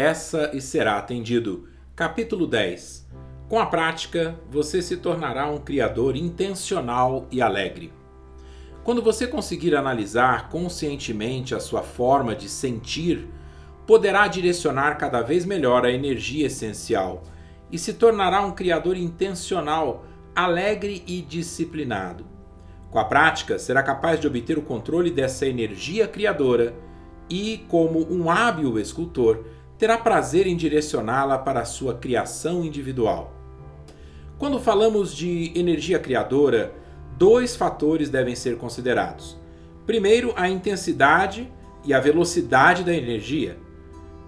Peça e será atendido. Capítulo 10. Com a prática, você se tornará um criador intencional e alegre. Quando você conseguir analisar conscientemente a sua forma de sentir, poderá direcionar cada vez melhor a energia essencial e se tornará um criador intencional, alegre e disciplinado. Com a prática, será capaz de obter o controle dessa energia criadora e, como um hábil escultor, terá prazer em direcioná-la para a sua criação individual. Quando falamos de energia criadora, dois fatores devem ser considerados. Primeiro, a intensidade e a velocidade da energia,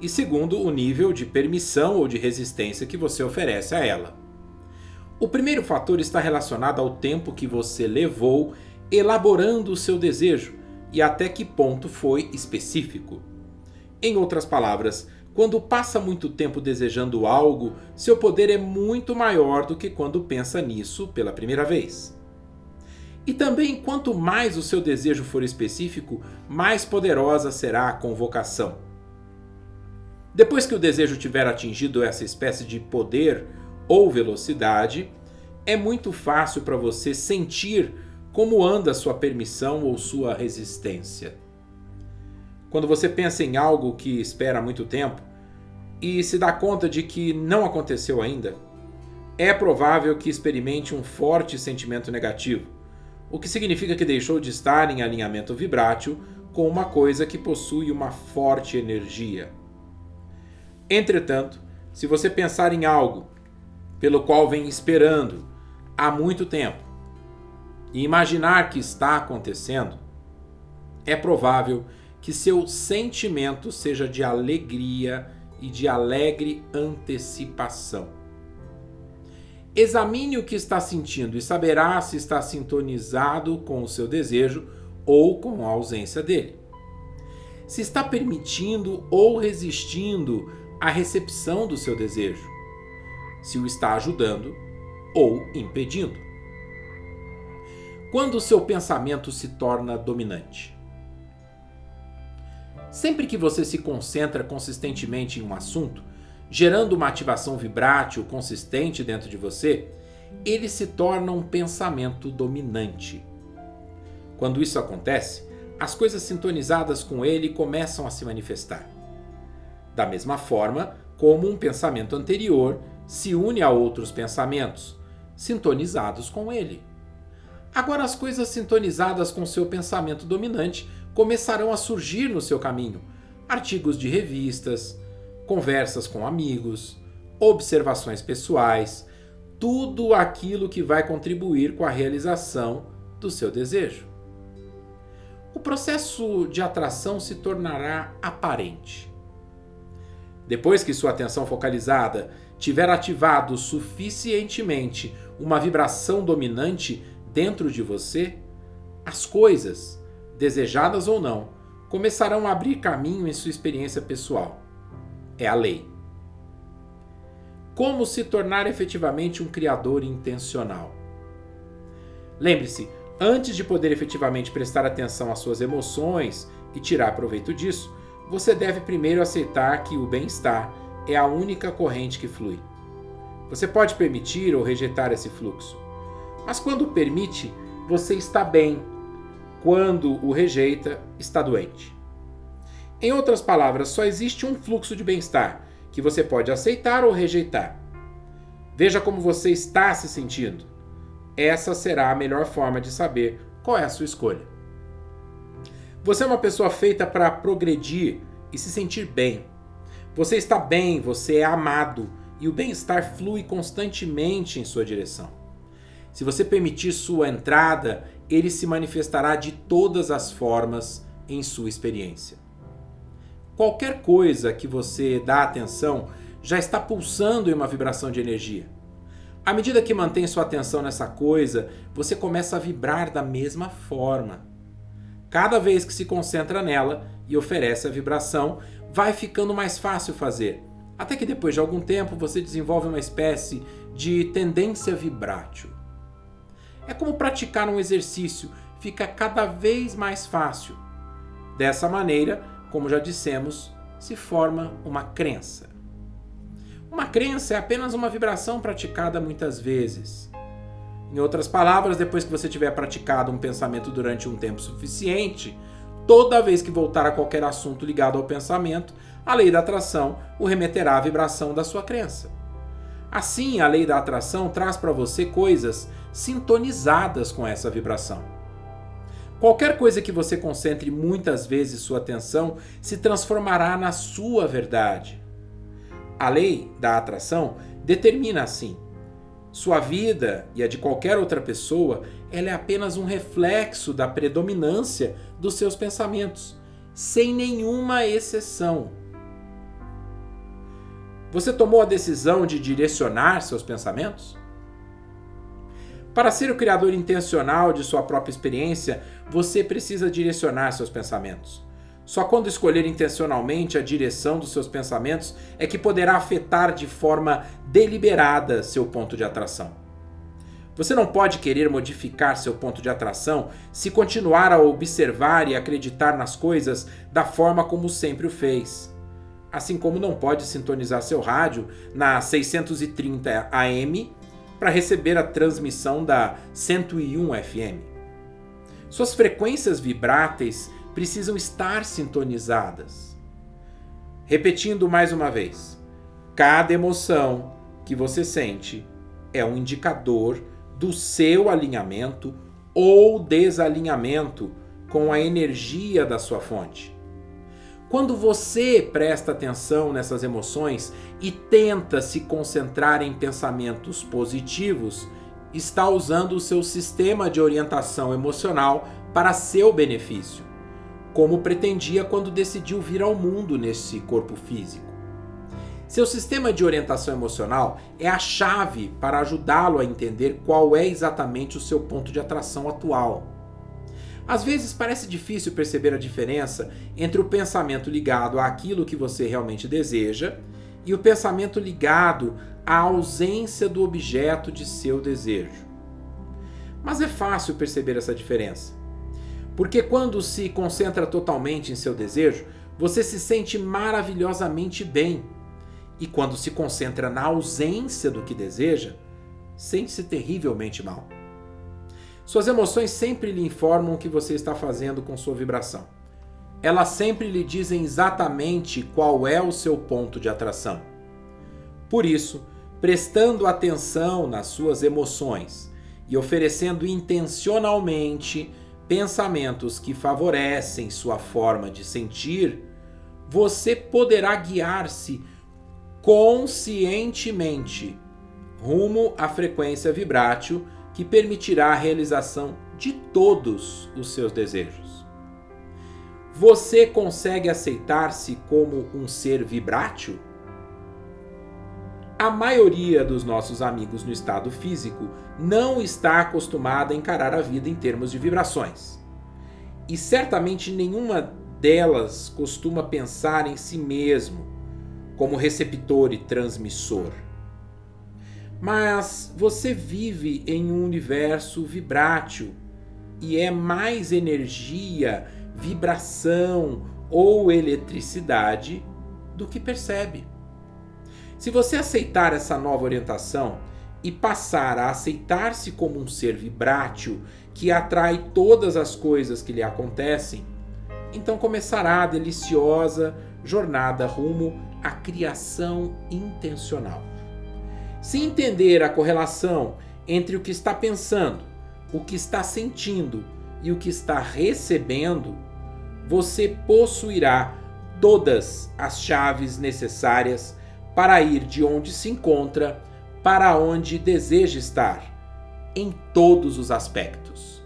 e segundo, o nível de permissão ou de resistência que você oferece a ela. O primeiro fator está relacionado ao tempo que você levou elaborando o seu desejo e até que ponto foi específico. Em outras palavras, quando passa muito tempo desejando algo, seu poder é muito maior do que quando pensa nisso pela primeira vez. E também, quanto mais o seu desejo for específico, mais poderosa será a convocação. Depois que o desejo tiver atingido essa espécie de poder ou velocidade, é muito fácil para você sentir como anda sua permissão ou sua resistência. Quando você pensa em algo que espera muito tempo e se dá conta de que não aconteceu ainda, é provável que experimente um forte sentimento negativo, o que significa que deixou de estar em alinhamento vibrátil com uma coisa que possui uma forte energia. Entretanto, se você pensar em algo pelo qual vem esperando há muito tempo e imaginar que está acontecendo, é provável que seu sentimento seja de alegria e de alegre antecipação. Examine o que está sentindo e saberá se está sintonizado com o seu desejo ou com a ausência dele. Se está permitindo ou resistindo à recepção do seu desejo. Se o está ajudando ou impedindo. Quando o seu pensamento se torna dominante. Sempre que você se concentra consistentemente em um assunto, gerando uma ativação vibrátil consistente dentro de você, ele se torna um pensamento dominante. Quando isso acontece, as coisas sintonizadas com ele começam a se manifestar. Da mesma forma como um pensamento anterior se une a outros pensamentos, sintonizados com ele. Agora, as coisas sintonizadas com seu pensamento dominante começarão a surgir no seu caminho: artigos de revistas, conversas com amigos, observações pessoais, tudo aquilo que vai contribuir com a realização do seu desejo. O processo de atração se tornará aparente. Depois que sua atenção focalizada tiver ativado suficientemente uma vibração dominante dentro de você, as coisas, desejadas ou não, começarão a abrir caminho em sua experiência pessoal. É a lei. Como se tornar efetivamente um criador intencional? Lembre-se, antes de poder efetivamente prestar atenção às suas emoções e tirar proveito disso, você deve primeiro aceitar que o bem-estar é a única corrente que flui. Você pode permitir ou rejeitar esse fluxo, mas quando permite, você está bem. Quando o rejeita, está doente. Em outras palavras, só existe um fluxo de bem-estar que você pode aceitar ou rejeitar. Veja como você está se sentindo. Essa será a melhor forma de saber qual é a sua escolha. Você é uma pessoa feita para progredir e se sentir bem. Você está bem, você é amado e o bem-estar flui constantemente em sua direção. Se você permitir sua entrada, ele se manifestará de todas as formas em sua experiência. Qualquer coisa que você dá atenção já está pulsando em uma vibração de energia. À medida que mantém sua atenção nessa coisa, você começa a vibrar da mesma forma. Cada vez que se concentra nela e oferece a vibração, vai ficando mais fácil fazer. Até que depois de algum tempo você desenvolve uma espécie de tendência vibrátil. É como praticar um exercício, fica cada vez mais fácil. Dessa maneira, como já dissemos, se forma uma crença. Uma crença é apenas uma vibração praticada muitas vezes. Em outras palavras, depois que você tiver praticado um pensamento durante um tempo suficiente, toda vez que voltar a qualquer assunto ligado ao pensamento, a lei da atração o remeterá à vibração da sua crença. Assim, a lei da atração traz para você coisas sintonizadas com essa vibração. Qualquer coisa que você concentre muitas vezes sua atenção se transformará na sua verdade. A lei da atração determina assim: sua vida e a de qualquer outra pessoa, ela é apenas um reflexo da predominância dos seus pensamentos, sem nenhuma exceção. Você tomou a decisão de direcionar seus pensamentos? Para ser o criador intencional de sua própria experiência, você precisa direcionar seus pensamentos. Só quando escolher intencionalmente a direção dos seus pensamentos é que poderá afetar de forma deliberada seu ponto de atração. Você não pode querer modificar seu ponto de atração se continuar a observar e acreditar nas coisas da forma como sempre o fez. Assim como não pode sintonizar seu rádio na 630 AM para receber a transmissão da 101 FM. Suas frequências vibráteis precisam estar sintonizadas. Repetindo mais uma vez, cada emoção que você sente é um indicador do seu alinhamento ou desalinhamento com a energia da sua fonte. Quando você presta atenção nessas emoções e tenta se concentrar em pensamentos positivos, está usando o seu sistema de orientação emocional para seu benefício como pretendia quando decidiu vir ao mundo nesse corpo físico. Seu sistema de orientação emocional é a chave para ajudá-lo a entender qual é exatamente o seu ponto de atração atual. Às vezes parece difícil perceber a diferença entre o pensamento ligado àquilo que você realmente deseja e o pensamento ligado à ausência do objeto de seu desejo. Mas é fácil perceber essa diferença. Porque quando se concentra totalmente em seu desejo, você se sente maravilhosamente bem. E quando se concentra na ausência do que deseja, sente-se terrivelmente mal. Suas emoções sempre lhe informam o que você está fazendo com sua vibração. Elas sempre lhe dizem exatamente qual é o seu ponto de atração. Por isso, prestando atenção nas suas emoções e oferecendo intencionalmente pensamentos que favorecem sua forma de sentir, você poderá guiar-se conscientemente rumo à frequência vibrátil que permitirá a realização de todos os seus desejos. Você consegue aceitar-se como um ser vibrátil? A maioria dos nossos amigos no estado físico não está acostumada a encarar a vida em termos de vibrações. E certamente nenhuma delas costuma pensar em si mesmo como receptor e transmissor. Mas você vive em um universo vibrátil e é mais energia, vibração ou eletricidade do que percebe. Se você aceitar essa nova orientação e passar a aceitar-se como um ser vibrátil que atrai todas as coisas que lhe acontecem, então começará a deliciosa jornada rumo à criação intencional. Se entender a correlação entre o que está pensando, o que está sentindo e o que está recebendo, você possuirá todas as chaves necessárias para ir de onde se encontra para onde deseja estar, em todos os aspectos.